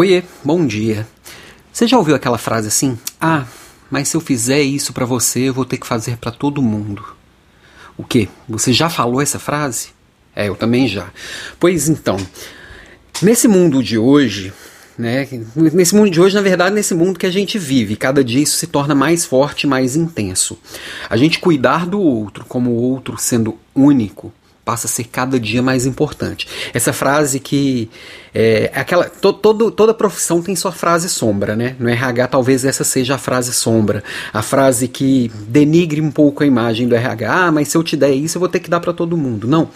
Oiê, bom dia. Você já ouviu aquela frase assim? Ah, mas se eu fizer isso para você, eu vou ter que fazer para todo mundo. O quê? Você já falou essa frase? É, eu também já. Pois então, nesse mundo de hoje, né? Nesse mundo de hoje, na verdade, nesse mundo que a gente vive, cada dia isso se torna mais forte, mais intenso. A gente cuidar do outro como o outro sendo único passa a ser cada dia mais importante. Essa frase que é, aquela to, todo, toda profissão tem sua frase sombra, né? No RH talvez essa seja a frase sombra, a frase que denigre um pouco a imagem do RH. Ah, mas se eu te der isso, eu vou ter que dar para todo mundo. Não.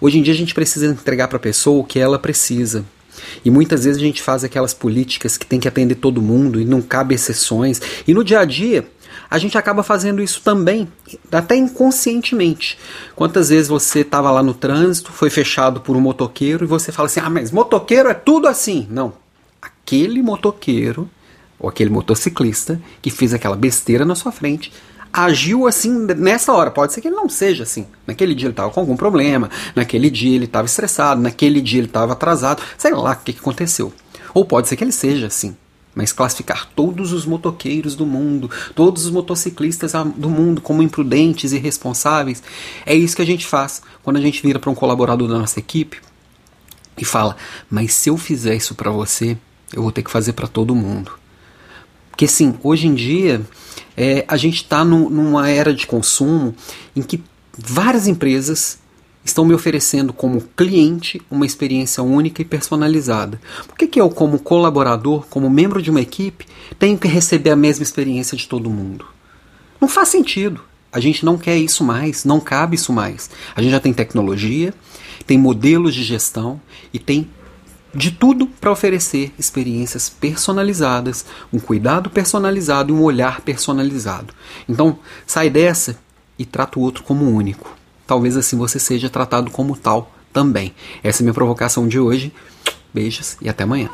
Hoje em dia a gente precisa entregar para a pessoa o que ela precisa. E muitas vezes a gente faz aquelas políticas que tem que atender todo mundo e não cabe exceções. E no dia a dia, a gente acaba fazendo isso também, até inconscientemente. Quantas vezes você estava lá no trânsito, foi fechado por um motoqueiro e você fala assim: ah, mas motoqueiro é tudo assim. Não. Aquele motoqueiro, ou aquele motociclista, que fez aquela besteira na sua frente, agiu assim nessa hora. Pode ser que ele não seja assim. Naquele dia ele estava com algum problema, naquele dia ele estava estressado, naquele dia ele estava atrasado, sei lá o que, que aconteceu. Ou pode ser que ele seja assim mas classificar todos os motoqueiros do mundo, todos os motociclistas do mundo como imprudentes e irresponsáveis, é isso que a gente faz quando a gente vira para um colaborador da nossa equipe e fala: "Mas se eu fizer isso para você, eu vou ter que fazer para todo mundo". Porque sim, hoje em dia é, a gente está numa era de consumo em que várias empresas estão me oferecendo como cliente uma experiência única e personalizada. Por que, que eu, como colaborador, como membro de uma equipe, tenho que receber a mesma experiência de todo mundo? Não faz sentido. A gente não quer isso mais, não cabe isso mais. A gente já tem tecnologia, tem modelos de gestão e tem de tudo para oferecer experiências personalizadas, um cuidado personalizado e um olhar personalizado. Então, sai dessa e trata o outro como único talvez assim você seja tratado como tal também. Essa é a minha provocação de hoje. Beijos e até amanhã.